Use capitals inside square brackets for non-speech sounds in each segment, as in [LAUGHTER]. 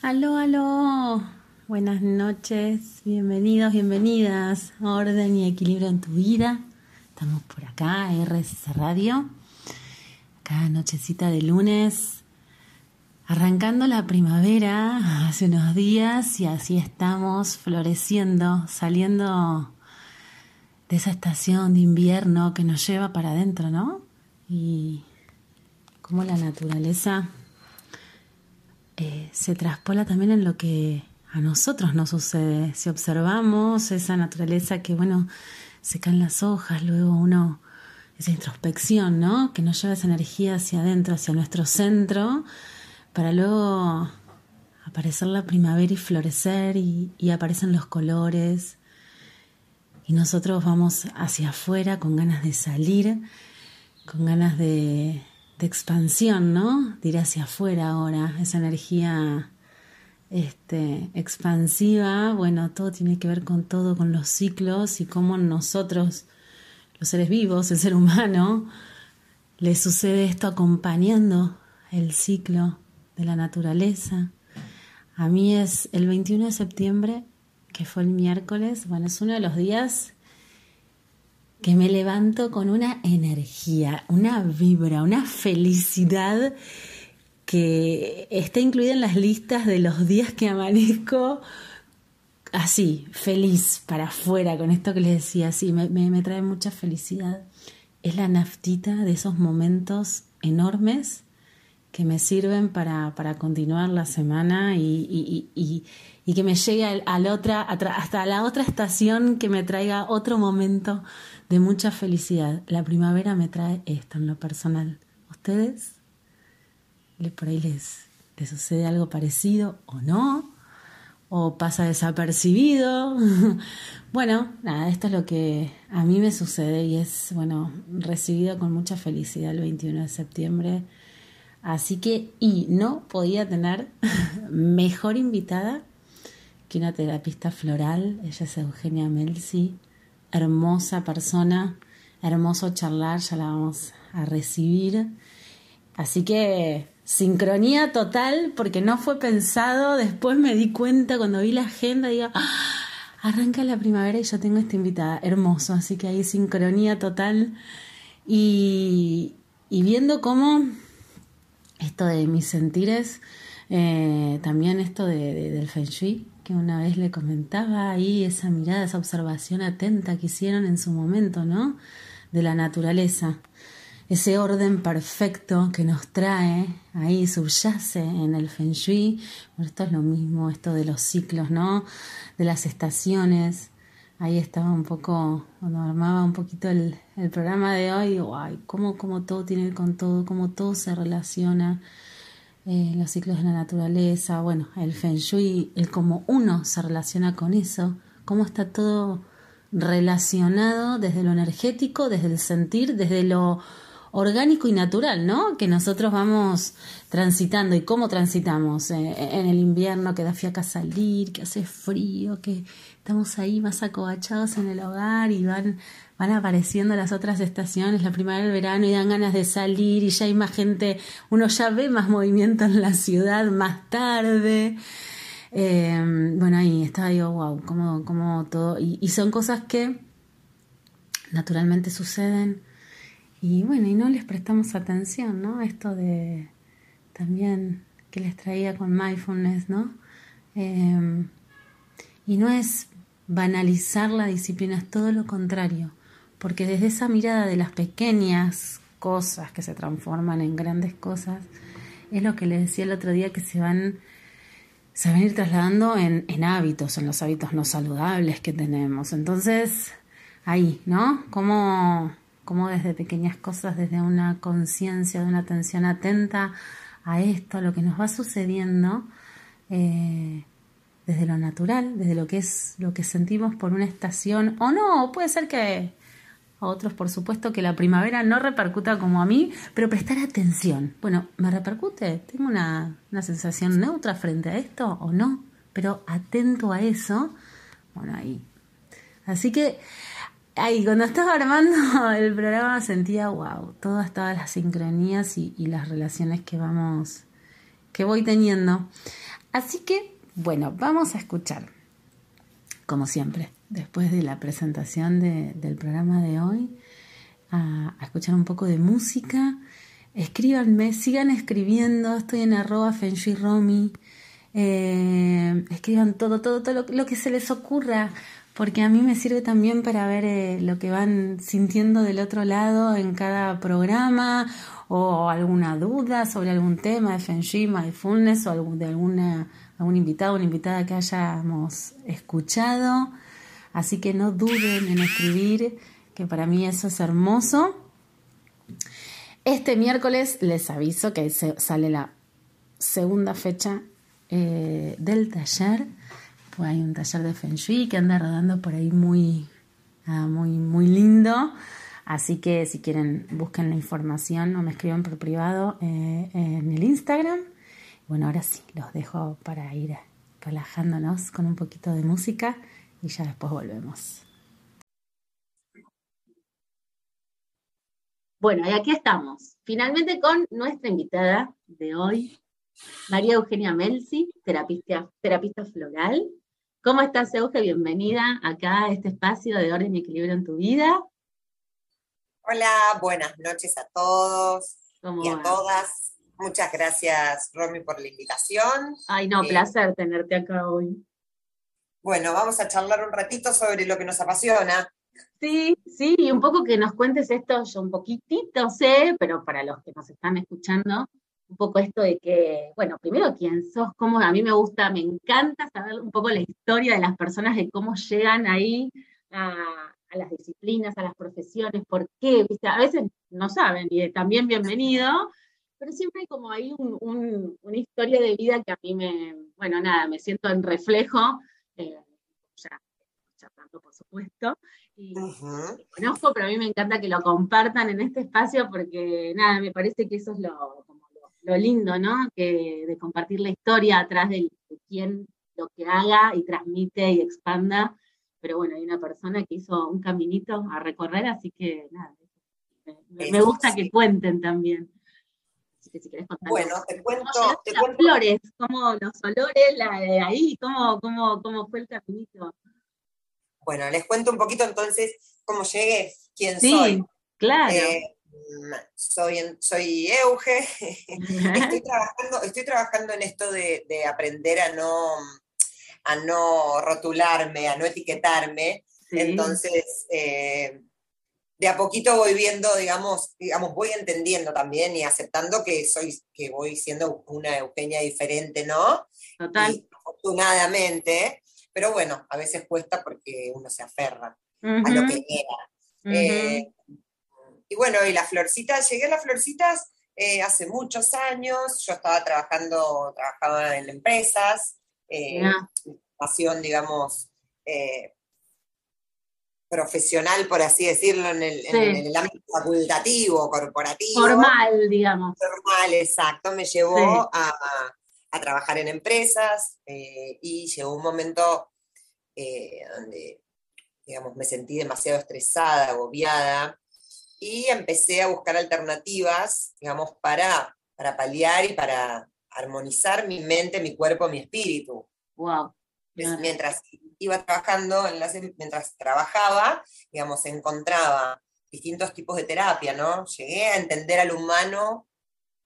Aló, aló. Buenas noches, bienvenidos, bienvenidas Orden y Equilibrio en tu vida. Estamos por acá, RSS Radio. Cada nochecita de lunes, arrancando la primavera [LAUGHS] hace unos días y así estamos floreciendo, saliendo de esa estación de invierno que nos lleva para adentro, ¿no? Y como la naturaleza eh, se traspola también en lo que a nosotros nos sucede. Si observamos esa naturaleza que, bueno, se caen las hojas, luego uno, esa introspección, ¿no? Que nos lleva esa energía hacia adentro, hacia nuestro centro, para luego aparecer la primavera y florecer y, y aparecen los colores. Y nosotros vamos hacia afuera con ganas de salir, con ganas de, de expansión, ¿no? De ir hacia afuera ahora, esa energía este, expansiva, bueno, todo tiene que ver con todo, con los ciclos y cómo nosotros, los seres vivos, el ser humano, le sucede esto acompañando el ciclo de la naturaleza. A mí es el 21 de septiembre, que fue el miércoles, bueno, es uno de los días que me levanto con una energía, una vibra, una felicidad que está incluida en las listas de los días que amanezco así, feliz para afuera, con esto que les decía, así, me, me, trae mucha felicidad. Es la naftita de esos momentos enormes que me sirven para, para continuar la semana y, y, y, y que me llegue otra, hasta la otra estación que me traiga otro momento de mucha felicidad. La primavera me trae esto en lo personal. ¿Ustedes? ¿Por ahí les, les sucede algo parecido o no? ¿O pasa desapercibido? [LAUGHS] bueno, nada, esto es lo que a mí me sucede y es, bueno, recibido con mucha felicidad el 21 de septiembre. Así que, y no podía tener [LAUGHS] mejor invitada que una terapista floral. Ella es Eugenia Melsi hermosa persona, hermoso charlar, ya la vamos a recibir. Así que sincronía total, porque no fue pensado, después me di cuenta cuando vi la agenda, digo, ¡Ah! arranca la primavera y yo tengo esta invitada, hermoso, así que hay sincronía total. Y, viendo cómo esto de mis sentires, eh, también esto de, del Feng Shui, que una vez le comentaba ahí, esa mirada, esa observación atenta que hicieron en su momento, ¿no? De la naturaleza. Ese orden perfecto que nos trae, ahí subyace en el Feng Shui. Bueno, esto es lo mismo, esto de los ciclos, ¿no? De las estaciones. Ahí estaba un poco, cuando armaba un poquito el, el programa de hoy, guay, cómo, cómo todo tiene con todo, cómo todo se relaciona eh, los ciclos de la naturaleza, bueno, el feng shui, el cómo uno se relaciona con eso, cómo está todo relacionado desde lo energético, desde el sentir, desde lo orgánico y natural, ¿no? Que nosotros vamos transitando y cómo transitamos eh, en el invierno que da fiaca salir, que hace frío, que estamos ahí más acobachados en el hogar y van van apareciendo las otras estaciones, la primavera, el verano, y dan ganas de salir y ya hay más gente, uno ya ve más movimiento en la ciudad más tarde. Eh, bueno, ahí estaba yo, wow, como, como todo. Y, y, son cosas que naturalmente suceden. Y bueno, y no les prestamos atención, ¿no? Esto de también que les traía con mindfulness, ¿no? Eh, y no es banalizar la disciplina, es todo lo contrario porque desde esa mirada de las pequeñas cosas que se transforman en grandes cosas, es lo que les decía el otro día que se van, se van a ir trasladando en, en hábitos, en los hábitos no saludables que tenemos. Entonces, ahí, ¿no? Como, como desde pequeñas cosas, desde una conciencia, de una atención atenta a esto, a lo que nos va sucediendo, eh, desde lo natural, desde lo que es lo que sentimos por una estación, o no, puede ser que a otros por supuesto que la primavera no repercuta como a mí, pero prestar atención. Bueno, ¿me repercute? ¿Tengo una, sensación neutra frente a esto o no? Pero atento a eso, bueno, ahí. Así que ahí, cuando estaba armando [LAUGHS] el programa sentía, wow, todas, todas las sincronías y, las relaciones que vamos, que voy teniendo. Así que, bueno, vamos a escuchar, como siempre, después de la presentación del programa de hoy, a, escuchar un poco de música. Escríbanme, sigan escribiendo, estoy en arroba Romy. Eh, escriban todo, todo, todo lo, que se les ocurra, porque a mí me sirve también para ver eh, lo que van sintiendo del otro lado en cada programa o alguna duda sobre algún tema de Feng Shui, Mindfulness o de alguna, algún invitado o una invitada que hayamos escuchado. Así que no duden en escribir, que para mí eso es hermoso. Este miércoles les aviso que sale la segunda fecha eh, del taller. Hay un taller de Feng Shui que anda rodando por ahí muy, ah, muy, muy lindo. Así que si quieren, busquen la información o me escriban por privado eh, en el Instagram. Bueno, ahora sí, los dejo para ir relajándonos con un poquito de música y ya después volvemos. Bueno, y aquí estamos, finalmente con nuestra invitada de hoy, María Eugenia Melzi, terapista, terapista floral. ¿Cómo estás, Euge? Bienvenida acá a este espacio de orden y equilibrio en tu vida. Hola, buenas noches a todos y a todas. Muchas gracias, Romy, por la invitación. Ay, no, eh, placer tenerte acá hoy. Bueno, vamos a charlar un ratito sobre lo que nos apasiona. Sí, sí, y un poco que nos cuentes esto, yo un poquitito sé, pero para los que nos están escuchando, un poco esto de que, bueno, primero quién sos, cómo a mí me gusta, me encanta saber un poco la historia de las personas, de cómo llegan ahí a, a las disciplinas, a las profesiones, por qué, ¿viste? A veces no saben, y también bienvenido, pero siempre hay como ahí una historia de vida que a mí me, bueno, nada, me siento en reflejo, eh, ya charlando por supuesto, y conozco, pero a mí me encanta que lo compartan en este espacio porque, nada, me parece que eso es lo, lo, lindo, ¿no? Que, de compartir la historia atrás de, de quién lo que haga y transmite y expanda pero bueno, hay una persona que hizo un caminito a recorrer, así que nada, me, gusta que cuenten también. Así que si querés contar. Bueno, te cuento. Te las flores, como los olores la, de ahí, cómo, cómo, cómo fue el caminito. Bueno, les cuento un poquito entonces cómo llegué, quién sí, soy. Claro. Eh, soy, soy Euge, [LAUGHS] [LAUGHS] estoy, trabajando, estoy trabajando en esto de, de aprender a no, a no rotularme, a no etiquetarme. Entonces, eh, de a poquito voy viendo, digamos, digamos, voy entendiendo también y aceptando que soy, que voy siendo una Eugenia diferente, ¿no? Total. afortunadamente, pero bueno, a veces cuesta porque uno se aferra a lo que era. Eh, y bueno, y las florcitas, llegué a las florcitas eh, hace muchos años, yo estaba trabajando, trabajaba en empresas, eh, pasión, digamos, eh, profesional, por así decirlo, en el, ámbito facultativo, corporativo. Formal, digamos. Formal, exacto. Me llevó a, trabajar en empresas eh, y llegó un momento donde, digamos, me sentí demasiado estresada, agobiada, y empecé a buscar alternativas, digamos, para, para paliar y para armonizar mi mente, mi cuerpo, mi espíritu. Wow. Mientras iba trabajando, mientras trabajaba, digamos, encontraba distintos tipos de terapia, ¿no? Llegué a entender al humano,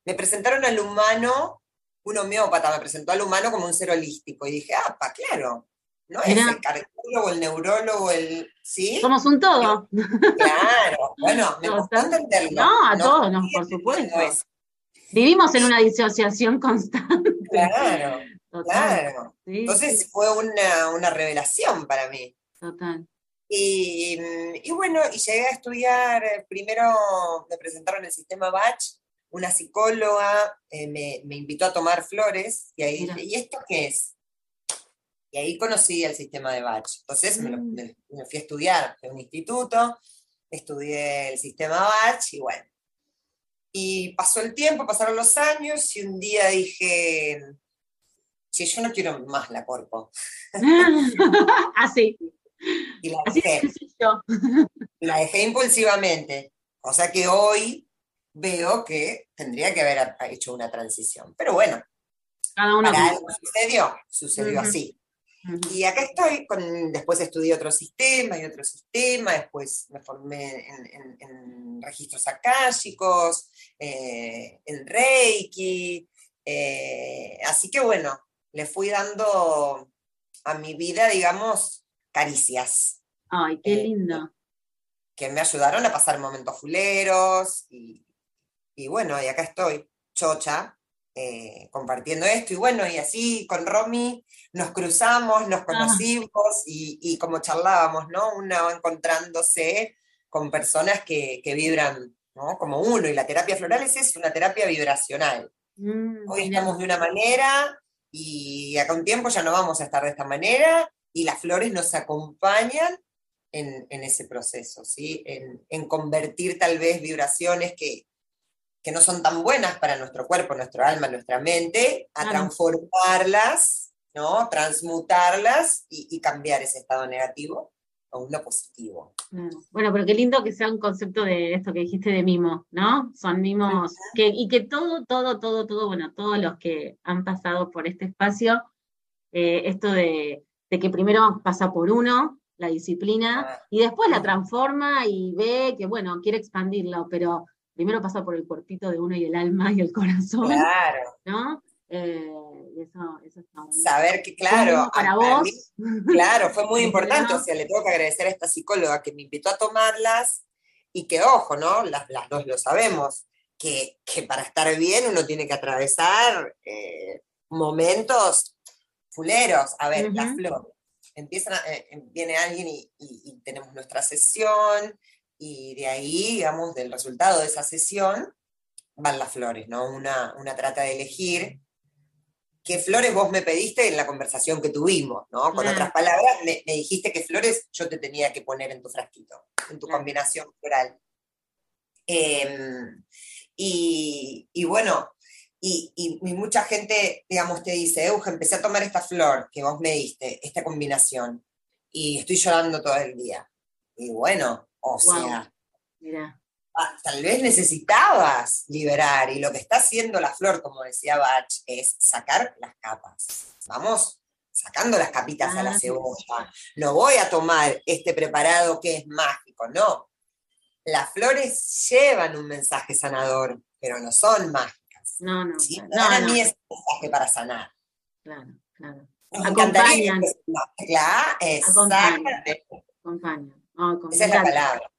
me presentaron al humano, un homeópata me presentó al humano como un ser holístico, y dije, ah, pa, claro, no es el cardiólogo, el neurólogo, el. ¿Sí? Somos un todo. Claro, bueno, me gusta entenderlo. No, a todos, no, por supuesto. Vivimos en una disociación constante. Claro, claro. Entonces fue una, revelación para mí. Total. Y, bueno, y llegué a estudiar, eh, primero me presentaron el sistema Bach, una psicóloga eh, me, invitó a tomar flores y ahí dije, ¿y esto qué es? Y ahí conocí el sistema de Bach. Entonces me, mm. me, fui a estudiar en un instituto, estudié el sistema Bach y bueno, y pasó el tiempo, pasaron los años y un día dije, si yo no quiero más la cuerpo. [LAUGHS] Así. Y la dejé. La dejé impulsivamente. O sea que hoy veo que tendría que haber hecho una transición. Pero bueno, para algo sucedió, sucedió así. Y acá estoy, con, después estudié otro sistema y otro sistema, después me formé en, registros akáshicos, eh, en Reiki, eh, así que bueno, le fui dando a mi vida, digamos, caricias. Ay, qué eh, lindo. que me ayudaron a pasar momentos fuleros y, y bueno, y acá estoy, chocha, eh, compartiendo esto. Y bueno, y así con Romy nos cruzamos, nos ah. conocimos y, como charlábamos, ¿no? Una va encontrándose con personas que, vibran, ¿no? Como uno. Y la terapia floral es una terapia vibracional. Mm, Hoy estamos de una manera y acá un tiempo ya no vamos a estar de esta manera y las flores nos acompañan en, ese proceso, ¿sí? En, en, convertir tal vez vibraciones que, que no son tan buenas para nuestro cuerpo, nuestro alma, nuestra mente, a transformarlas, ¿no? Transmutarlas y, cambiar ese estado negativo a uno positivo. Bueno, pero qué lindo que sea un concepto de esto que dijiste de mimo, ¿no? Son mimos, que, y que todo, todo, todo, todo, bueno, todos los que han pasado por este espacio, eh, esto de, de, que primero pasa por uno, la disciplina, y después la transforma y ve que, bueno, quiere expandirlo, pero primero pasa por el cuerpito de uno y el alma y el corazón. Claro. ¿No? Eh, eso, eso está Saber que, claro, para vos. claro, fue muy [LAUGHS] importante. O sea, le tengo que agradecer a esta psicóloga que me invitó a tomarlas y que, ojo, ¿no? Las, las dos lo sabemos, que, que, para estar bien uno tiene que atravesar eh, momentos fuleros. A ver, las flores. Empiezan eh, viene alguien y tenemos nuestra sesión y de ahí, digamos, del resultado de esa sesión, van las flores, ¿no? Una, trata de elegir qué flores vos me pediste en la conversación que tuvimos, ¿no? Con otras palabras, me, dijiste qué flores yo te tenía que poner en tu frasquito, en tu combinación floral. Em, y, bueno, y, mucha gente, digamos, te dice, Euge, empecé a tomar esta flor que vos me diste, esta combinación, y estoy llorando todo el día. Y bueno, o sea, ah, tal vez necesitabas liberar y lo que está haciendo la flor, como decía Bach, es sacar las capas. Vamos sacando las capitas a la ah, cebolla. No voy a tomar este preparado que es mágico, no. Las flores llevan un mensaje sanador, pero no son mágicas. No, no. Para mí es un mensaje para sanar. Claro, claro. Acompañan. Claro, Acompañan. Esa es la palabra.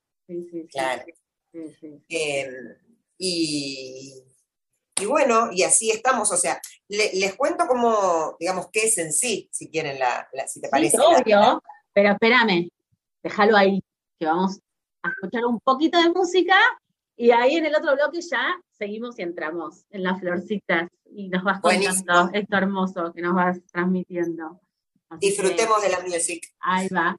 claro. Em, y, bueno, y así estamos, o sea, les cuento cómo, digamos, qué es en sí, si quieren, la, si te parece. obvio, pero espérame, déjalo ahí, que vamos a escuchar un poquito de música y ahí en el otro bloque ya seguimos y entramos en las florcitas y nos vas contando esto hermoso que nos vas transmitiendo. Disfrutemos de la music. Ahí va.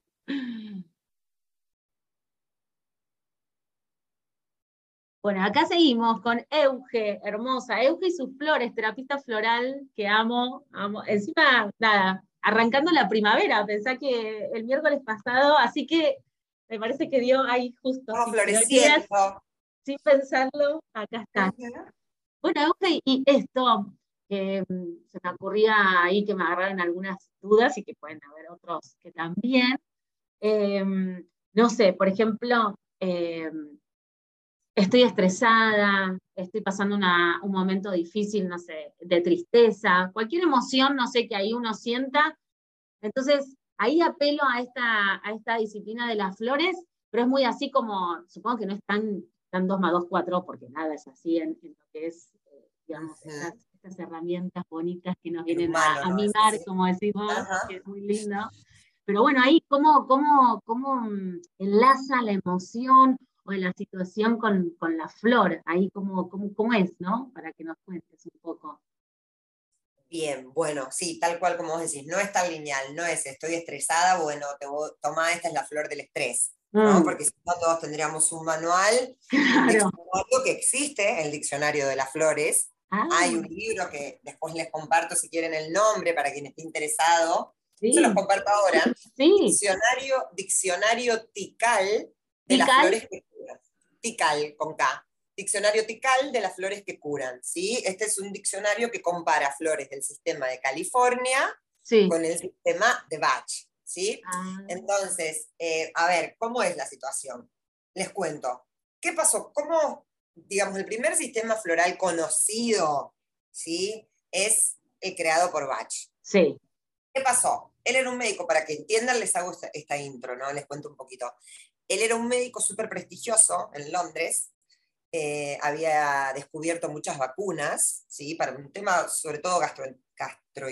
Bueno, acá seguimos con Euge, hermosa. Euge y sus flores, terapista floral que amo, amo. Encima, nada, arrancando la primavera, pensá que el miércoles pasado, así que me parece que dio ahí justo. sin pensarlo, acá está. Bueno, Euge, y esto, que mm, se me ocurría ahí que me agarraron algunas dudas y que pueden haber otros que también. Em, no sé, por ejemplo, em, estoy estresada, estoy pasando un momento difícil, no sé, de tristeza, cualquier emoción, no sé, que ahí uno sienta. Entonces, ahí apelo a esta, a esta disciplina de las flores, pero es muy así como, supongo que no es tan, tan 2 más 2, 4, porque nada es así en, lo que es, eh, digamos, estas, herramientas bonitas que nos vienen a, mimar, como decimos, que es muy lindo. Pero bueno, ahí cómo, cómo, cómo mm, enlaza la emoción o la situación con, la flor, ahí cómo, cómo, es, ¿no? Para que nos cuentes un poco. Bien, bueno, sí, tal cual como vos decís, no es tan lineal, no es estoy estresada, bueno, te toma, esta es la flor del estrés, ¿no? Mm. Porque si no todos tendríamos un manual, claro. que existe, el diccionario de las flores. Hay un ah. libro que después les comparto si quieren el nombre para quien esté interesado. Se los comparto ahora. Diccionario, diccionario Tical de las flores que Tical con K. Diccionario Tical de las flores que curan, ¿sí? Este es un diccionario que compara flores del sistema de California con el sistema de Bach, ¿sí? Ah. Entonces, eh, a ver, ¿cómo es la situación? Les cuento. ¿Qué pasó? ¿Cómo, digamos, el primer sistema floral conocido, ¿sí? Es el creado por Bach. Sí. ¿Qué pasó? Él era un médico, para que entiendan, les hago esta, intro, ¿no? Les cuento un poquito. Él era un médico súper prestigioso en Londres, eh, había descubierto muchas vacunas, ¿sí? Para un tema sobre todo gastro, gastro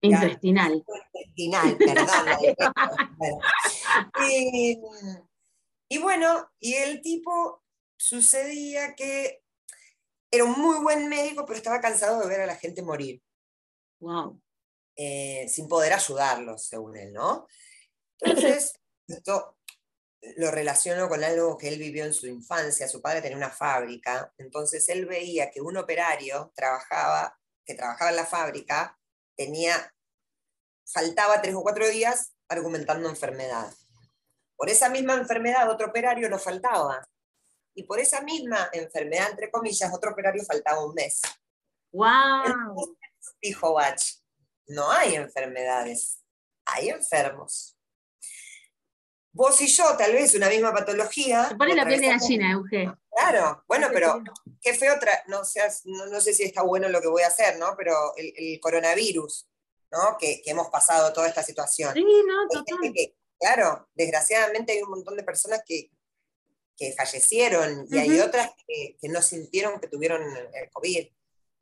intestinal. Intestinal, perdón. y, y bueno, y el tipo sucedía que era un muy buen médico, pero estaba cansado de ver a la gente morir. Wow. Eh, sin poder ayudarlos, según él, ¿no? Entonces, [LAUGHS] esto lo relaciono con algo que él vivió en su infancia. Su padre tenía una fábrica, entonces él veía que un operario trabajaba, que trabajaba en la fábrica, tenía, faltaba tres o cuatro días argumentando enfermedad. Por esa misma enfermedad, otro operario no faltaba. Y por esa misma enfermedad, entre comillas, otro operario faltaba un mes. ¡Wow! dijo Bach, no hay enfermedades, hay enfermos. Vos y yo, tal vez una misma patología. Se pone la piel de gallina, Euge. Claro, bueno, pero qué feo, otra, no, no, sé si está bueno lo que voy a hacer, ¿no? Pero el, coronavirus, ¿no? Que, hemos pasado toda esta situación. Sí, no, total. claro, desgraciadamente hay un montón de personas que, fallecieron y hay otras que, que, no sintieron que tuvieron el COVID,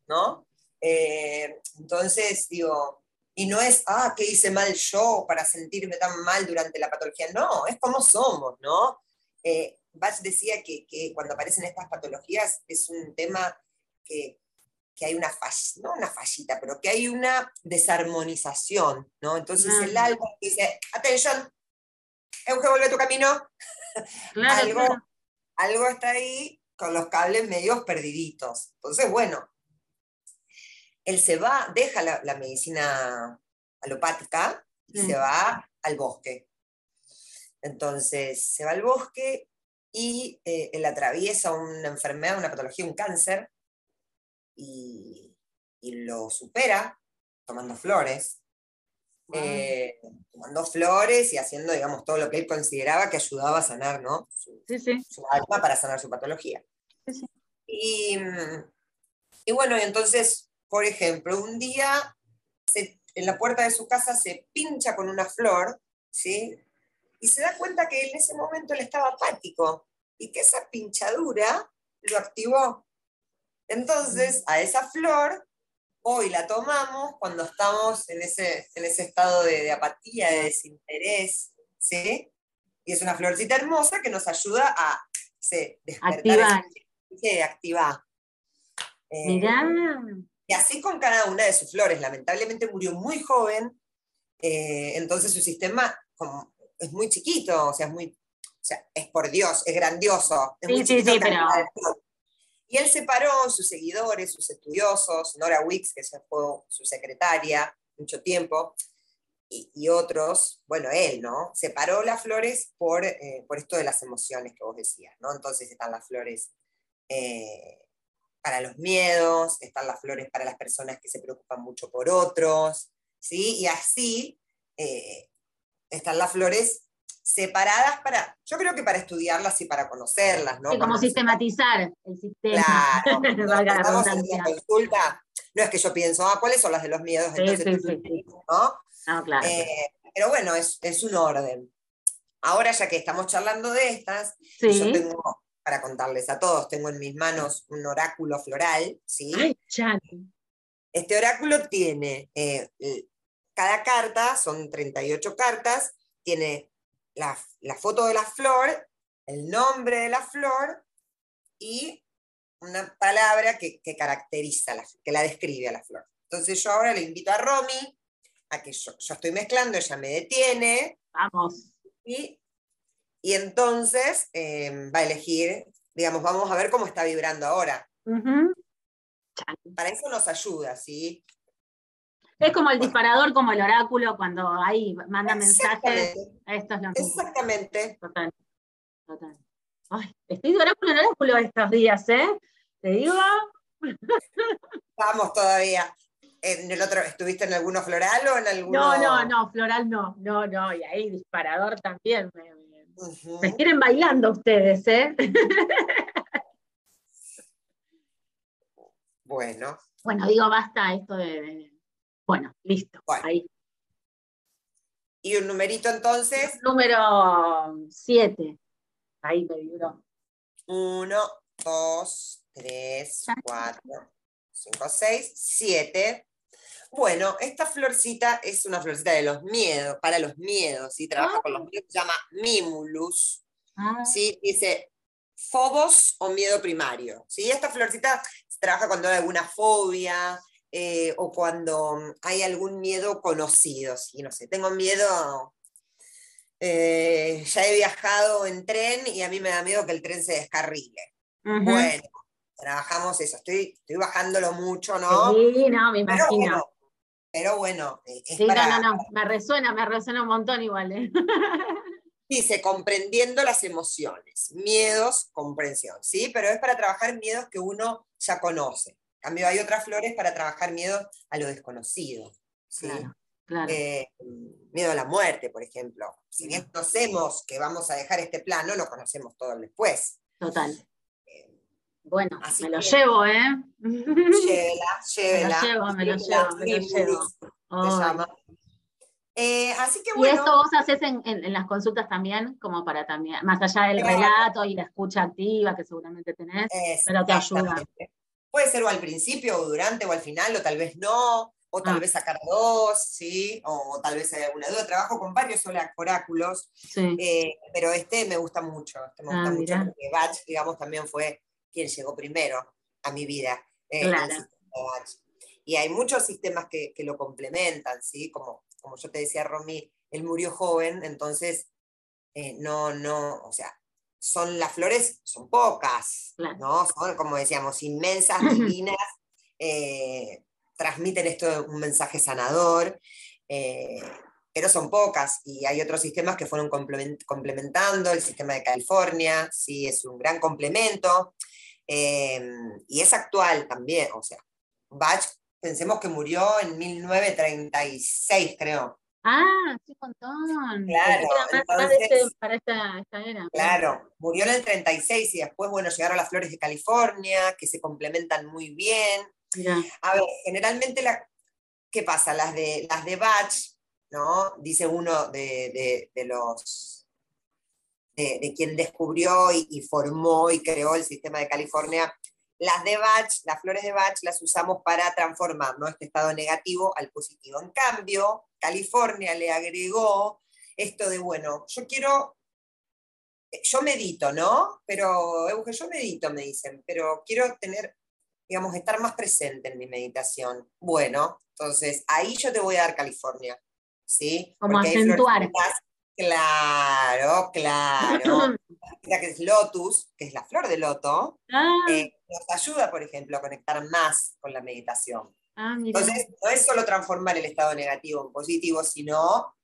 ¿no? Eh, entonces, digo, y no es, ah, ¿qué hice mal yo para sentirme tan mal durante la patología? No, es como somos, ¿no? Eh, Bach decía que, cuando aparecen estas patologías es un tema que, hay una falla, no una fallita, pero que hay una desarmonización, ¿no? Entonces el alma dice, atención, Euge, vuelve a tu camino. [LAUGHS] algo, algo está ahí con los cables medios perdiditos. Entonces, bueno, él se va, deja la, medicina alopática y se va al bosque. Entonces, se va al bosque y eh, él atraviesa una enfermedad, una patología, un cáncer, y, lo supera tomando flores. Eh, tomando flores y haciendo, digamos, todo lo que él consideraba que ayudaba a sanar, ¿no? Su, alma para sanar su patología. y, y, bueno, y entonces por ejemplo, un día en la puerta de su casa se pincha con una flor, ¿sí? Y se da cuenta que en ese momento él estaba apático y que esa pinchadura lo activó. Entonces, a esa flor, hoy la tomamos cuando estamos en ese, en ese estado de, apatía, de desinterés, ¿sí? Y es una florcita hermosa que nos ayuda a ¿sí? despertar, activar. activar. Eh, y así con cada una de sus flores. Lamentablemente murió muy joven, eh, entonces su sistema es muy chiquito, o sea, es muy, es por Dios, es grandioso. Es muy chiquito Y él separó sus seguidores, sus estudiosos, Nora Wicks, que fue su secretaria mucho tiempo, y, otros, bueno, él, ¿no? Separó las flores por, eh, por esto de las emociones que vos decías, ¿no? Entonces están las flores eh, para los miedos, están las flores para las personas que se preocupan mucho por otros, ¿sí? Y así eh, están las flores separadas para, yo creo que para estudiarlas y para conocerlas, ¿no? Sí, como sistematizar el sistema. Claro, [LAUGHS] no, consulta, no es que yo pienso, ah, ¿cuáles son las de los miedos? Entonces, ¿no? Ah, claro. Eh, pero bueno, es, es, un orden. Ahora, ya que estamos charlando de estas, yo tengo para contarles a todos. Tengo en mis manos un oráculo floral, ¿sí? este oráculo tiene, eh, cada carta, son 38 cartas, tiene la, foto de la flor, el nombre de la flor y una palabra que, caracteriza, la, que la describe a la flor. Entonces yo ahora le invito a Romy a que yo, yo estoy mezclando, ella me detiene. Vamos. Y y entonces em, va a elegir, digamos, vamos a ver cómo está vibrando ahora. Para eso nos ayuda, ¿sí? Es como el disparador, como el oráculo, cuando ahí manda mensajes. Esto es lo Exactamente. Total. Total. Ay, estoy de oráculo en oráculo estos días, ¿eh? Te digo. [LAUGHS] Vamos todavía. ¿En el otro, ¿Estuviste en alguno floral o en alguno? No, no, no, floral no, no, no, y ahí disparador también. Me, quieren bailando ustedes, ¿eh? bueno. Bueno, digo, basta esto de. Bueno, listo, ahí. ¿Y un numerito entonces? Número 7. Ahí me vibró. 1, 2, 3, 4, 5, 6, 7. Bueno, esta florcita es una florcita de los miedos, para los miedos, y trabaja con los ah. miedos, se llama Mimulus. Ah. ¿sí? Dice fobos o miedo primario. ¿sí? Esta florcita se trabaja cuando hay alguna fobia eh, o cuando hay algún miedo conocido. ¿sí? No sé, tengo miedo. Eh, ya he viajado en tren y a mí me da miedo que el tren se descarrile. Bueno, trabajamos eso. Estoy, estoy bajándolo mucho, ¿no? Sí, no, me imagino. Pero bueno, eh, es sí, no, no, no, me resuena, me resuena un montón igual. ¿eh? [LAUGHS] Dice, comprendiendo las emociones, miedos, comprensión, ¿sí? Pero es para trabajar miedos que uno ya conoce. En cambio, hay otras flores para trabajar miedo a lo desconocido, ¿sí? Claro, eh, miedo a la muerte, por ejemplo. Si bien conocemos que vamos a dejar este plano, lo conocemos todo después. Total. Bueno, me lo llevo, ¿eh? Llévela, llévela. [LAUGHS] Me lo llevo, me lo llevo, me lo llevo. Eh, así que bueno. Y esto vos haces en, en, las consultas también, como para también, más allá del relato y la escucha activa que seguramente tenés, pero te ayuda. Puede ser o al principio, o durante, o al final, o tal vez no, o tal ah. vez sacar dos, ¿sí? O tal vez hay alguna duda. Trabajo con varios oráculos, sí. eh, pero este me gusta mucho, este me gusta ah, mucho porque Bach, digamos, también fue quien llegó primero a mi vida. Eh, y hay muchos sistemas que, lo complementan, ¿sí? Como, como yo te decía, Romy, él murió joven, entonces eh, no, no, o sea, son las flores, son pocas, ¿no? Son, como decíamos, inmensas, divinas, eh, transmiten esto un mensaje sanador, pero son pocas y hay otros sistemas que fueron complementando, el sistema de California, sí, es un gran complemento. Em, y es actual también, o sea, Bach, pensemos que murió en 1936, creo. Ah, sí, montón. Claro, para esta, era. Claro, murió en el 36 y después, bueno, llegaron las flores de California, que se complementan muy bien. A ver, generalmente, la, ¿qué pasa? Las de, las de Bach, ¿no? Dice uno de, de los de, quien descubrió y, formó y creó el sistema de California. Las de Bach, las flores de Bach, las usamos para transformar este estado negativo al positivo. En cambio, California le agregó esto de, bueno, yo quiero, yo medito, ¿no? Pero, yo medito, me dicen, pero quiero tener, digamos, estar más presente en mi meditación. Bueno, entonces ahí yo te voy a dar California, ¿sí? Como acentuar. Claro, claro. [LAUGHS] La que es lotus, que es la flor de loto, ah. eh, nos ayuda, por ejemplo, a conectar más con la meditación. Ah, Entonces, no es solo transformar el estado negativo en positivo, sino,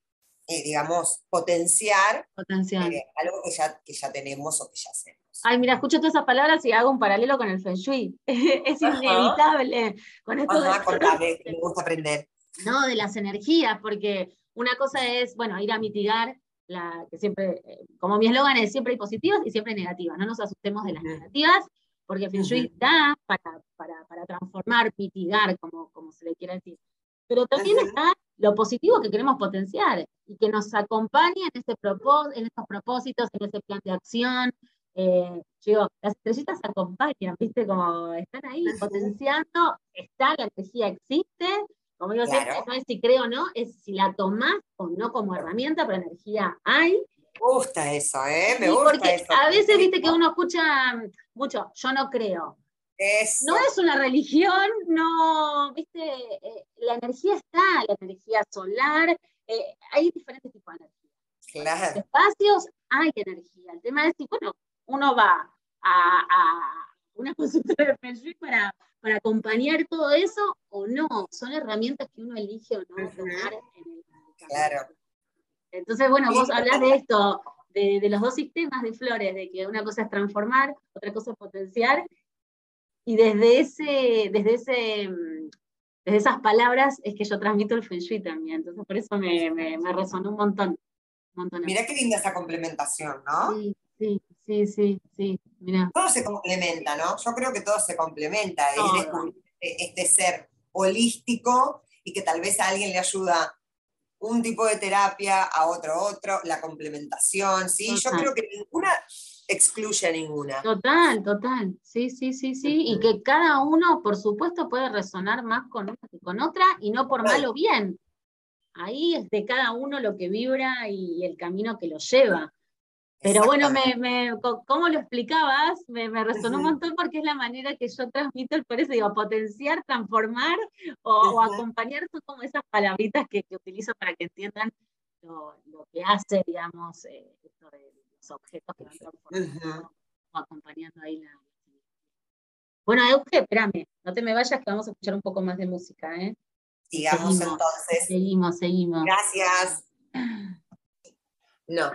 eh, digamos, potenciar, eh, algo que ya, que ya tenemos o que ya hacemos. Ay, mira, escucho todas esas palabras y hago un paralelo con el Feng Shui. [LAUGHS] es inevitable. Con esto me gusta aprender. No, de las energías, porque una cosa es, bueno, ir a mitigar la, que siempre, eh, como mi eslogan es, siempre hay positivas y siempre hay negativas, no nos asustemos de las negativas, porque Feng Shui da para, para, para, transformar, mitigar, como, como se le quiera decir. Pero también está lo positivo que queremos potenciar y que nos acompañe en, este en estos propósitos, en ese plan de acción. Eh, digo, las estrellitas acompañan, ¿viste? Como están ahí potenciando, está, la energía existe, como digo no es si creo o no, es si la tomás o no como herramienta, pero energía hay. Me gusta eso, ¿eh? Me gusta porque eso. A veces viste que uno escucha mucho, yo no creo. No es una religión, no, viste, eh, la energía está, la energía solar, eh, hay diferentes tipos de energía. Claro. espacios hay energía. El tema es si, bueno, uno va a, a una [LAUGHS] consulta de Feng para para acompañar todo eso o no. Son herramientas que uno elige o no tomar en el Claro. Entonces, bueno, vos hablas de esto, de, de, los dos sistemas de flores, de que una cosa es transformar, otra cosa es potenciar, y desde ese, desde ese, desde esas palabras es que yo transmito el Feng Shui también, entonces por eso me, me, me resonó un montón. Mira qué linda esa complementación, ¿no? Sí, sí, sí, sí, sí. Todo se complementa, ¿no? Yo creo que todo se complementa, este ser holístico y que tal vez a alguien le ayuda un tipo de terapia, a otro otro, la complementación, ¿sí? Yo creo que ninguna excluye a ninguna. Total, total, sí, sí, sí, sí, y que cada uno, por supuesto, puede resonar más con una que con otra, y no por mal o bien. Ahí es de cada uno lo que vibra y el camino que lo lleva. Pero bueno, me, me, ¿cómo lo explicabas? Me, me, resonó un montón porque es la manera que yo transmito, por eso digo, potenciar, transformar o, acompañar, son como esas palabritas que, utilizo para que entiendan lo, que hace, digamos, eh, esto de los objetos que van transformando o acompañando ahí la... Bueno, Euge, espérame, no te me vayas que vamos a escuchar un poco más de música, ¿eh? Sigamos entonces. Seguimos, seguimos. Gracias. No.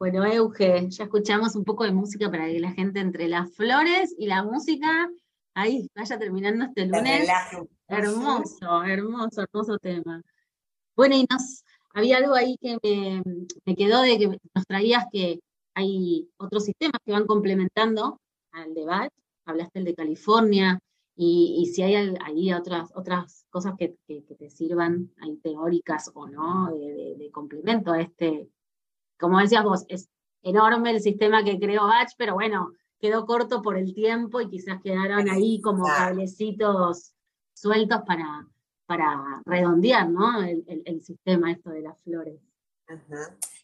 Bueno, Euge, ya escuchamos un poco de música para que la gente entre las flores y la música, ahí vaya terminando este lunes. Hermoso, hermoso, hermoso tema. Bueno, y nos había algo ahí que me, quedó de que nos traías que hay otros sistemas que van complementando al debate. Hablaste el de California, y, si hay ahí otras, otras cosas que, te sirvan, hay teóricas o no, de, de complemento a este, como decías vos, es enorme el sistema que creó Bach, pero bueno, quedó corto por el tiempo y quizás quedaron ahí como cablecitos sueltos para, para redondear, ¿no? El, sistema esto de las flores.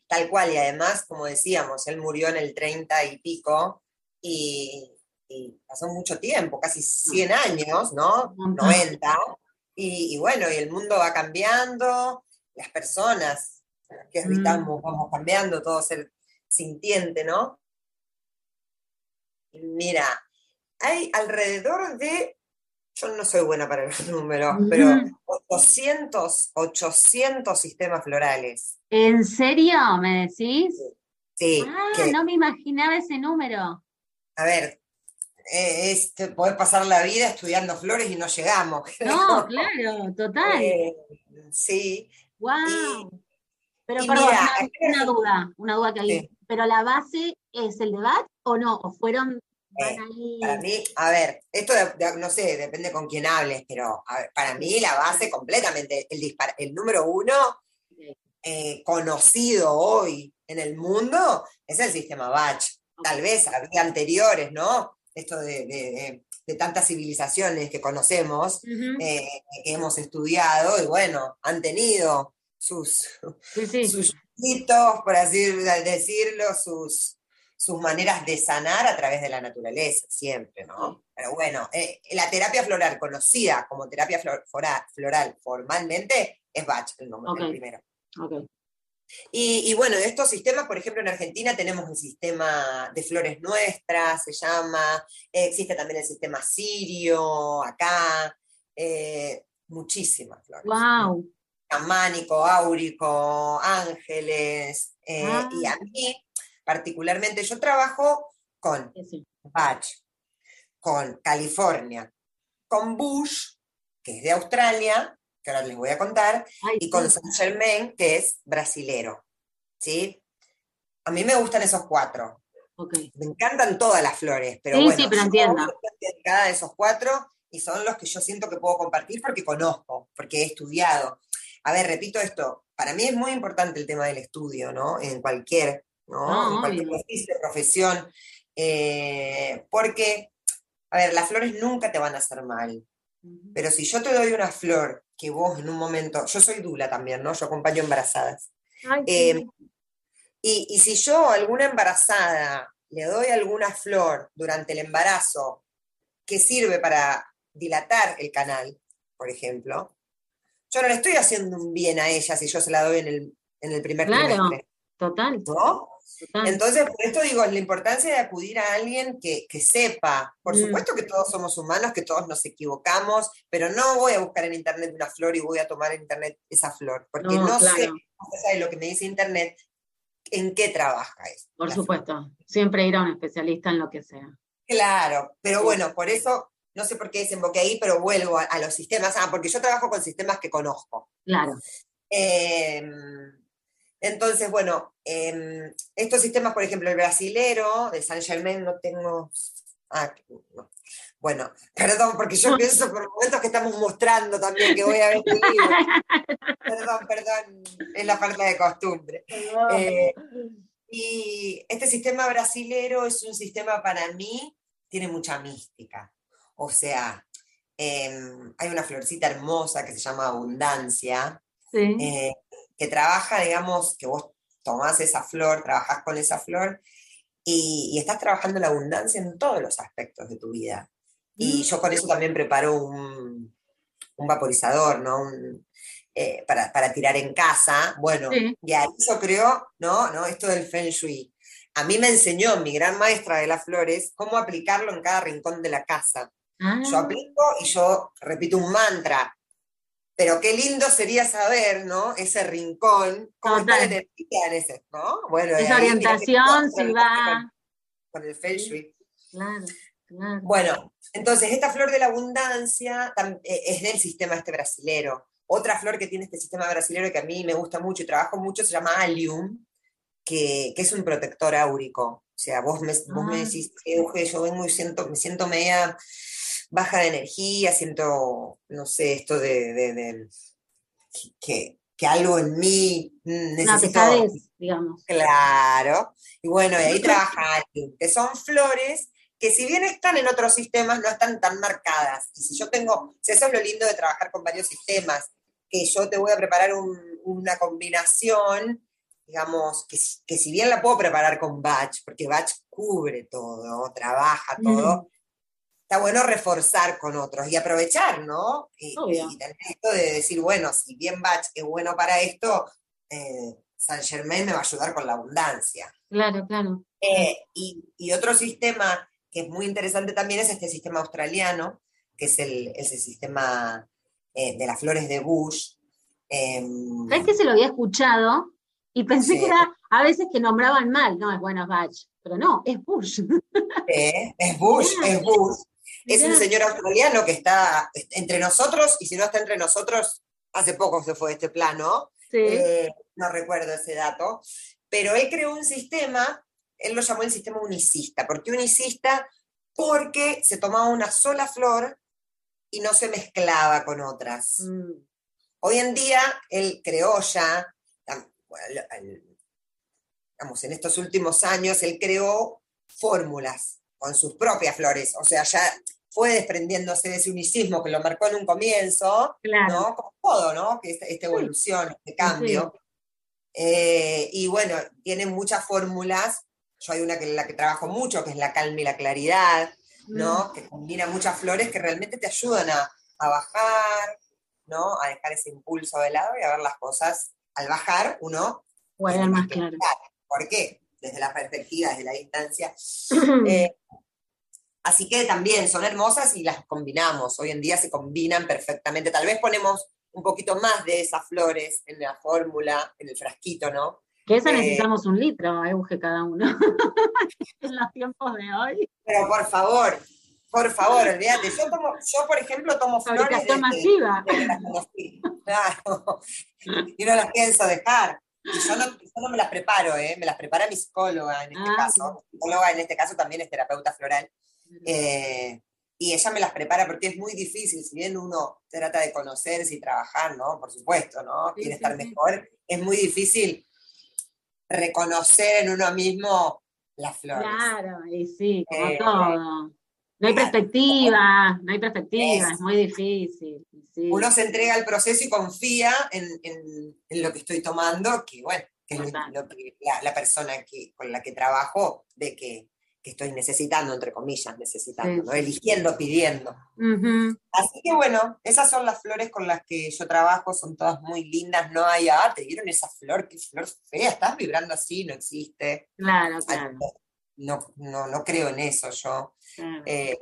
Tal cual, y además, como decíamos, él murió en el 30 y pico y, pasó mucho tiempo, casi 100 años, ¿no? 90. Y, y bueno, y el mundo va cambiando, las personas que habitamos, mm. vamos cambiando, todo ser sintiente, ¿no? Mira, hay alrededor de, yo no soy buena para los [LAUGHS] números, pero 800, 800 sistemas florales. ¿En serio me decís? Sí. ah, no me imaginaba ese número. A ver, eh, es poder pasar la vida estudiando flores y no llegamos. [LAUGHS] No, claro, total. Eh, sí. Wow. Pero perdón, una, duda, una duda que hay. ¿Pero la base es el debate o no? ¿O fueron eh, Para mí, a ver, esto no sé, depende con quién hables, pero para mí la base completamente, el, el número uno eh, conocido hoy en el mundo es el sistema Bach. Tal vez había anteriores, ¿no? Esto de, tantas civilizaciones que conocemos, eh, que hemos estudiado, y bueno, han tenido sus, sus por así decirlo, sus, sus maneras de sanar a través de la naturaleza, siempre, ¿no? Pero bueno, eh, la terapia floral conocida como terapia floral, formalmente es Bach, el nombre primero. Y, bueno, de estos sistemas, por ejemplo, en Argentina tenemos el sistema de flores nuestras, se llama, existe también el sistema sirio, acá, eh, muchísimas flores. ¡Wow! Chamánico, áurico, ángeles, eh, y a ah. mí particularmente yo trabajo con Bach, con California, con Bush, que es de Australia, que ahora les voy a contar, y con Saint Germain, que es brasilero. ¿sí? A mí me gustan esos cuatro. Me encantan todas las flores, pero bueno, sí, pero entiendo. cada de esos cuatro y son los que yo siento que puedo compartir porque conozco, porque he estudiado. A ver, repito esto, para mí es muy importante el tema del estudio, ¿no? En cualquier, ¿no? en cualquier profesión, eh, porque, a ver, las flores nunca te van a hacer mal, pero si yo te doy una flor que vos en un momento, yo soy dula también, ¿no? Yo acompaño embarazadas. Eh, y, y si yo a alguna embarazada le doy alguna flor durante el embarazo que sirve para dilatar el canal, por ejemplo, yo no le estoy haciendo un bien a ella si yo se la doy en el, en el primer claro, Total. ¿No? Entonces, por esto digo, la importancia de acudir a alguien que, sepa. Por mm. supuesto que todos somos humanos, que todos nos equivocamos, pero no voy a buscar en internet una flor y voy a tomar en internet esa flor, porque no, sé de lo que me dice Internet, en qué trabaja eso. Por supuesto, siempre ir a un especialista en lo que sea. Claro, pero bueno, por eso, no sé por qué desemboqué ahí, pero vuelvo a, los sistemas, ah, porque yo trabajo con sistemas que conozco. Claro. Em, entonces, bueno, em, estos sistemas, por ejemplo, el brasilero de Saint Germain no tengo... Ah, bueno, perdón, porque yo pienso por momentos que estamos mostrando también que voy a ver [LAUGHS] Perdón, perdón, es la falta de costumbre. Eh, y este sistema brasilero es un sistema para mí, tiene mucha mística. O sea, em, hay una florcita hermosa que se llama abundancia, eh, que trabaja, digamos, que vos tomás esa flor, trabajás con esa flor y, estás trabajando la abundancia en todos los aspectos de tu vida. Y mm. yo con eso también preparo un, vaporizador, ¿no? Eh, para, tirar en casa. Bueno, y ahí yo creo, ¿no? ¿no? Esto del Feng Shui. A mí me enseñó mi gran maestra de las flores cómo aplicarlo en cada rincón de la casa. Yo ah. aplico y yo repito un mantra. Pero qué lindo sería saber, ¿no? Ese rincón, cómo está la energía en ese, ¿no? Bueno, Esa orientación, si va. Con el Feng Shui. Claro, claro. Bueno, entonces esta flor de la abundancia eh, es del sistema este brasilero. Otra flor que tiene este sistema brasilero que a mí me gusta mucho y trabajo mucho se llama Allium, que, es un protector áurico. O sea, vos me, vos me ah. decís, yo vengo y siento, me siento media baja de energía, siento, no sé, esto de, que, algo en mí necesito. digamos. Claro. Y bueno, y ahí trabaja que son flores que si bien están en otros sistemas, no están tan marcadas. Y si yo tengo, si eso es lo lindo de trabajar con varios sistemas, que yo te voy a preparar una combinación, digamos, que, que, si bien la puedo preparar con batch, porque batch cubre todo, trabaja todo, está bueno reforzar con otros y aprovechar, ¿no? Y, tener esto de decir, bueno, si bien Batch es bueno para esto, eh, Saint Germain me va a ayudar con la abundancia. Claro, claro. Eh, y, otro sistema que es muy interesante también es este sistema australiano, que es el, sistema eh, de las flores de Bush. Em, ¿Sabes que se lo había escuchado? Y pensé que era a veces que nombraban mal, no es bueno Batch, pero no, es Bush. es Bush, [LAUGHS] es Bush. Es un señor australiano que está entre nosotros, y si no está entre nosotros, hace poco se fue de este plano, eh, no recuerdo ese dato, pero él creó un sistema, él lo llamó el sistema unicista. ¿Por qué unicista? Porque se tomaba una sola flor y no se mezclaba con otras. Mm. Hoy en día, él creó ya, digamos, en estos últimos años, él creó fórmulas con sus propias flores, o sea, ya fue desprendiéndose de ese unicismo que lo marcó en un comienzo, ¿no? Como todo, ¿no? Que esta, evolución, este cambio. Eh, y bueno, tiene muchas fórmulas. Yo hay una que la que trabajo mucho, que es la calma y la claridad, ¿no? Mm. Que combina muchas flores que realmente te ayudan a, bajar, ¿no? A dejar ese impulso de lado y a ver las cosas. Al bajar, uno... Puede más claro. ¿Por qué? Desde la perspectiva, desde la distancia. [CLEARS THROAT] eh, Así que también son hermosas y las combinamos. Hoy en día se combinan perfectamente. Tal vez ponemos un poquito más de esas flores en la fórmula, en el frasquito, ¿no? Que esa eh, necesitamos un litro, Euge, cada uno. [LAUGHS] en los tiempos de hoy. Pero por favor, por favor, olvídate. Yo, tomo, yo por ejemplo, tomo flores. De, masiva. claro. Y no las pienso dejar. Y yo no, me las preparo, ¿eh? me las prepara mi psicóloga en este ah, caso. Mi psicóloga en este caso también es terapeuta floral. Eh, y ella me las prepara porque es muy difícil, si bien uno trata de conocerse y trabajar, ¿no? Por supuesto, ¿no? Quiere estar mejor, es muy difícil reconocer en uno mismo las flores. Claro, y sí, como eh, todo. No hay perspectiva, no hay perspectiva, es, muy difícil. Uno se entrega al proceso y confía en, lo que estoy tomando, que bueno, que es lo, que la, persona que, con la que trabajo ve que, que estoy necesitando, entre comillas, necesitando, ¿no? eligiendo, pidiendo. Así que bueno, esas son las flores con las que yo trabajo, son todas muy lindas, no hay, ah, te dieron esa flor, qué flor fea, estás vibrando así, no existe. Claro, claro. No, no, no creo en eso yo. Eh,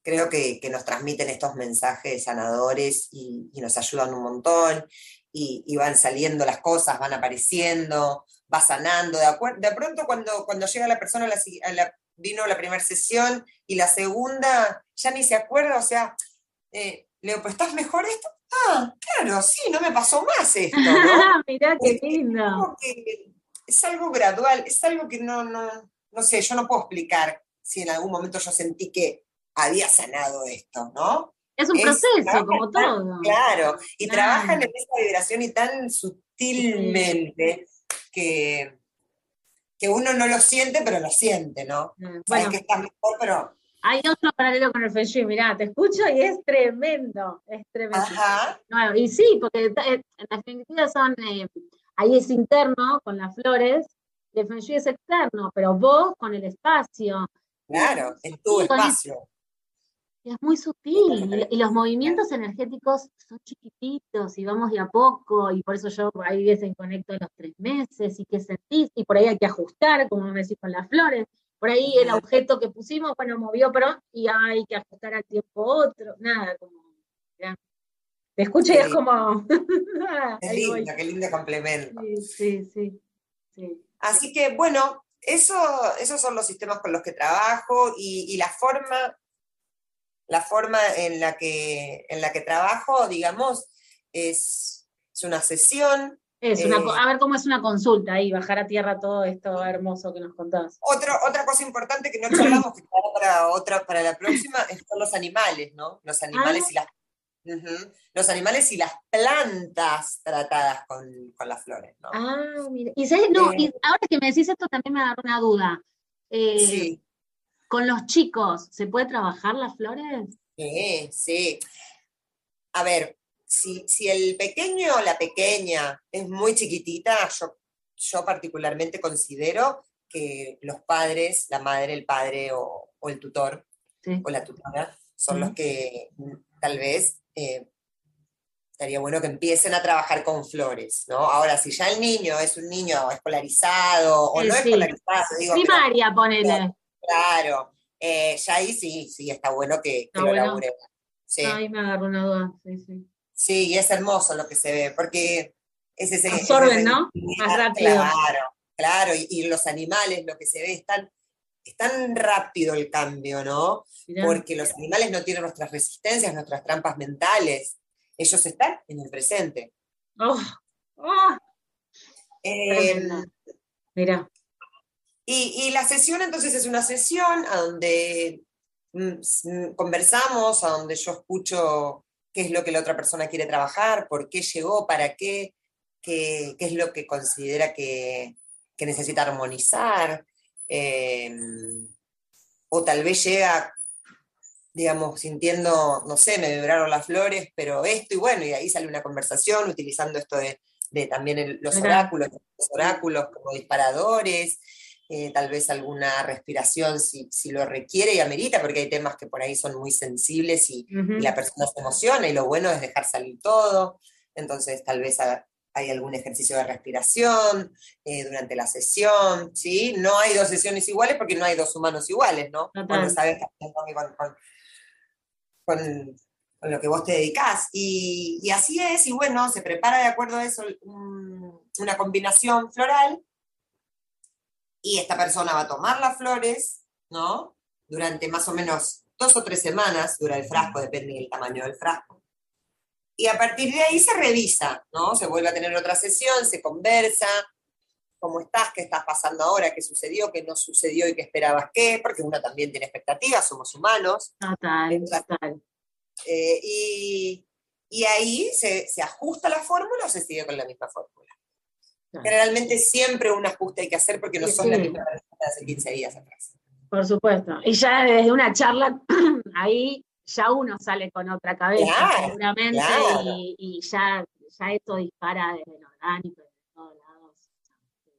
creo que, nos transmiten estos mensajes sanadores y, nos ayudan un montón. y, van saliendo las cosas, van apareciendo, va sanando. De, de pronto cuando, cuando llega la persona, la, vino la primera sesión y la segunda, ya ni se acuerda, o sea, eh, le digo, ¿estás mejor esto? Ah, claro, sí, no me pasó más esto. ¿no? [LAUGHS] Mirá qué lindo. Es, algo gradual, es algo que no, no, no sé, yo no puedo explicar si en algún momento yo sentí que había sanado esto, ¿no? Es un proceso, como todo. Claro, y trabajan en esa vibración y tan sutilmente que, que uno no lo siente, pero lo siente, ¿no? Mm, bueno, que está mejor, pero... Hay otro paralelo con el Feng Shui, mirá, te escucho y es tremendo, es tremendo. Ajá. y sí, porque eh, en definitiva son, eh, ahí es interno con las flores, y el Feng Shui es externo, pero vos con el espacio. Claro, en tu espacio es muy sutil y, los movimientos energéticos son chiquititos y vamos de a poco y por eso yo ahí veces conecto a los tres meses y qué sentís y por ahí hay que ajustar, como me decís con las flores, por ahí el objeto que pusimos, bueno, movió, pero y hay que ajustar al tiempo otro, nada, como, te escucho y es como... qué [LAUGHS] lindo, qué lindo complemento. Sí, sí, sí, Así que bueno, eso, esos son los sistemas con los que trabajo y, y la forma la forma en la que, en la que trabajo, digamos, es, una sesión. Es una, eh, a ver cómo es una consulta ahí, bajar a tierra todo esto hermoso que nos contás. otra cosa importante que no charlamos, que para, otra, para la próxima, son los animales, ¿no? Los animales ah. y las los animales y las plantas tratadas con, las flores, ¿no? Ah, mira. Y, no, y eh. ahora que me decís esto también me da una duda. Eh, sí. ¿Con los chicos se puede trabajar las flores? Sí, sí. A ver, si, el pequeño o la pequeña es muy chiquitita, yo, yo particularmente considero que los padres, la madre, el padre o, el tutor o la tutora son los que mm, tal vez eh, estaría bueno que empiecen a trabajar con flores, ¿no? Ahora, si ya el niño es un niño escolarizado o no escolarizado, digo. Primaria, ponele. Claro. Eh, ya ahí sí, sí, está bueno que, lo bueno. Sí. Ahí me agarró una duda, sí, sí. Sí, y es hermoso lo que se ve, porque es ese... Absorben, ¿no? Más rápido. Claro, claro, y, los animales, lo que se ve, es tan, rápido el cambio, ¿no? Porque los animales no tienen nuestras resistencias, nuestras trampas mentales. Ellos están en el presente. Oh, oh. Em, Mira. Y, la sesión entonces es una sesión a donde mm, mm, conversamos, a donde yo escucho qué es lo que la otra persona quiere trabajar, por qué llegó, para qué, qué, es lo que considera que, necesita armonizar, em, o tal vez llega, digamos, sintiendo, no sé, me vibraron las flores, pero esto, y bueno, y ahí sale una conversación utilizando esto de, también los oráculos, los oráculos como disparadores, eh, tal vez alguna respiración si, lo requiere y amerita, porque hay temas que por ahí son muy sensibles y, la persona se emociona y lo bueno es dejar salir todo. Entonces tal vez hay algún ejercicio de respiración eh, durante la sesión, ¿sí? No hay dos sesiones iguales porque no hay dos humanos iguales, ¿no? Cuando sabes con, lo que vos te dedicás. Y, así es, y bueno, se prepara de acuerdo a eso una combinación floral y esta persona va a tomar las flores, ¿no? Durante más o menos dos o tres semanas dura el frasco, depende del tamaño del frasco. Y a partir de ahí se revisa, ¿no? Se vuelve a tener otra sesión, se conversa, cómo estás, qué estás pasando ahora, qué sucedió, qué no sucedió y qué esperabas qué, porque uno también tiene expectativas, somos humanos. Total, total. Eh, y, ahí se, se, ajusta la fórmula o se sigue con la misma fórmula. Generalmente siempre un ajuste hay que hacer porque no son las mismas de hace 15 días atrás. Por supuesto. Y ya desde una charla, [CLEARS THROAT] ahí ya uno sale con otra cabeza, seguramente, y, ya, ya esto dispara desde lo orgánico, de todos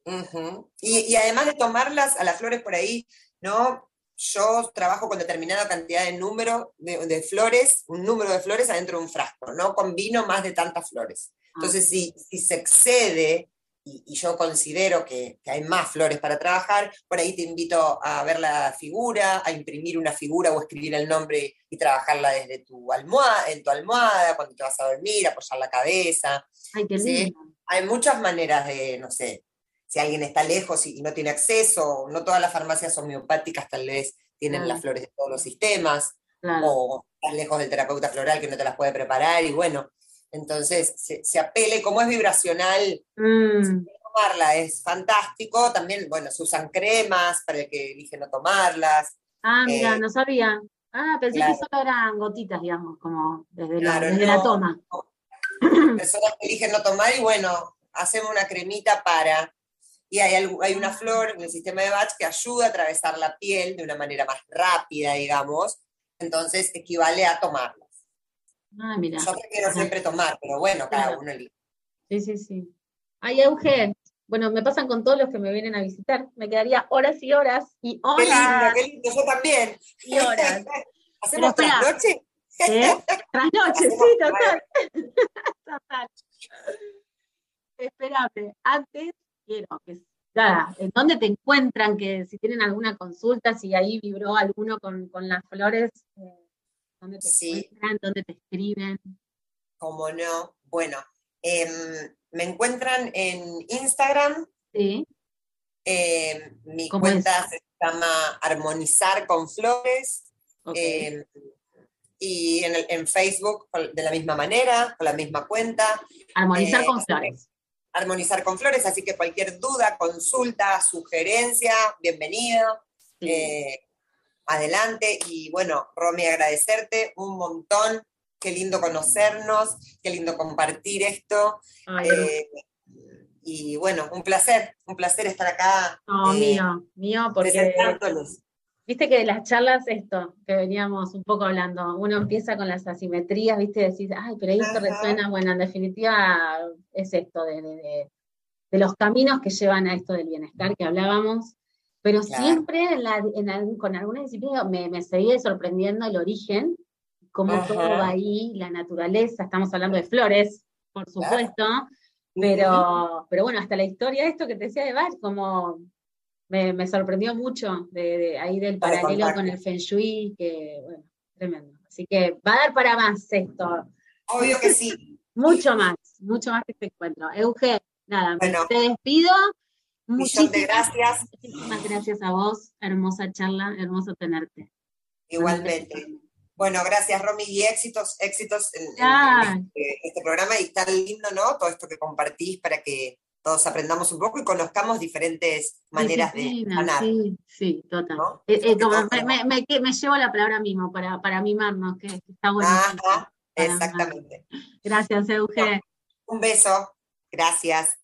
lados. y, además de tomarlas a las flores por ahí, ¿no? Yo trabajo con determinada cantidad de número de, flores, un número de flores adentro de un frasco, no combino más de tantas flores. Ah. Entonces, si, si se excede y, yo considero que, hay más flores para trabajar, por ahí te invito a ver la figura, a imprimir una figura o escribir el nombre y trabajarla desde tu almohada, en tu almohada, cuando te vas a dormir, apoyar la cabeza. Hay muchas maneras de, no sé, si alguien está lejos y, no tiene acceso, no todas las farmacias homeopáticas tal vez tienen las flores de todos los sistemas, o estás lejos del terapeuta floral que no te las puede preparar, y bueno, entonces, se, apele, como es vibracional, mm. tomarla es fantástico. También, bueno, se usan cremas para el que elige no tomarlas. Ah, mira, eh, no sabía. Ah, pensé que solo eran gotitas, digamos, como desde, la, la, toma. [COUGHS] Personas que eligen no tomar y bueno, hacemos una cremita para... Y hay, hay una flor en el sistema de Bach que ayuda a atravesar la piel de una manera más rápida, digamos. Entonces equivale a tomarla. Ah, mira. Yo prefiero siempre tomar, pero bueno, cada uno elige. Sí, sí, sí. Ay, Eugen, bueno, me pasan con todos los que me vienen a visitar. Me quedaría horas y horas y horas. Qué lindo, qué lindo, yo también. Y horas. [LAUGHS] ¿Hacemos trasnoche? ¿Eh? Trasnoche, sí, total. [LAUGHS] total. Espérate, antes quiero que nada, ¿en dónde te encuentran? Que si tienen alguna consulta, si ahí vibró alguno con, con las flores, eh, ¿Dónde te sí. ¿Dónde te escriben? Como no. Bueno, em, me encuentran en Instagram. Sí. Em, mi cuenta se llama Armonizar con Flores. Em, y en, Facebook de la misma manera, con la misma cuenta. Armonizar con Flores. Armonizar con Flores, así que cualquier duda, consulta, sugerencia, bienvenido. Eh, adelante. Y bueno, Romy, agradecerte un montón. Qué lindo conocernos, qué lindo compartir esto. Eh, y bueno, un placer, un placer estar acá. No, eh, mío, mío, porque viste que de las charlas, esto, que veníamos un poco hablando, uno empieza con las asimetrías, viste, decís, ay, pero ahí esto resuena, bueno, en definitiva es esto de, de los caminos que llevan a esto del bienestar que hablábamos, pero siempre con alguna disciplina me, seguía sorprendiendo el origen, cómo todo va ahí, la naturaleza, estamos hablando de flores, por supuesto, pero, pero bueno, hasta la historia de esto que te decía de Bach, como me, sorprendió mucho de, ahí del paralelo con el Feng Shui, que bueno, tremendo. Así que va a dar para más esto. Obvio que sí. [LAUGHS] mucho más, mucho más que este encuentro. Euge, nada, te despido. Muchísimas gracias. Muchísimas gracias a vos. Hermosa charla, hermoso tenerte. Igualmente. Bueno, gracias Romy y éxitos, éxitos en, este, este, programa y tan lindo, ¿no? Todo esto que compartís para que todos aprendamos un poco y conozcamos diferentes maneras de ganar. Sí, sí, total. Eh, eh, me, llevo la palabra mismo para, para mimarnos, que está bueno. Ajá, exactamente. Gracias, Euge. un beso. Gracias.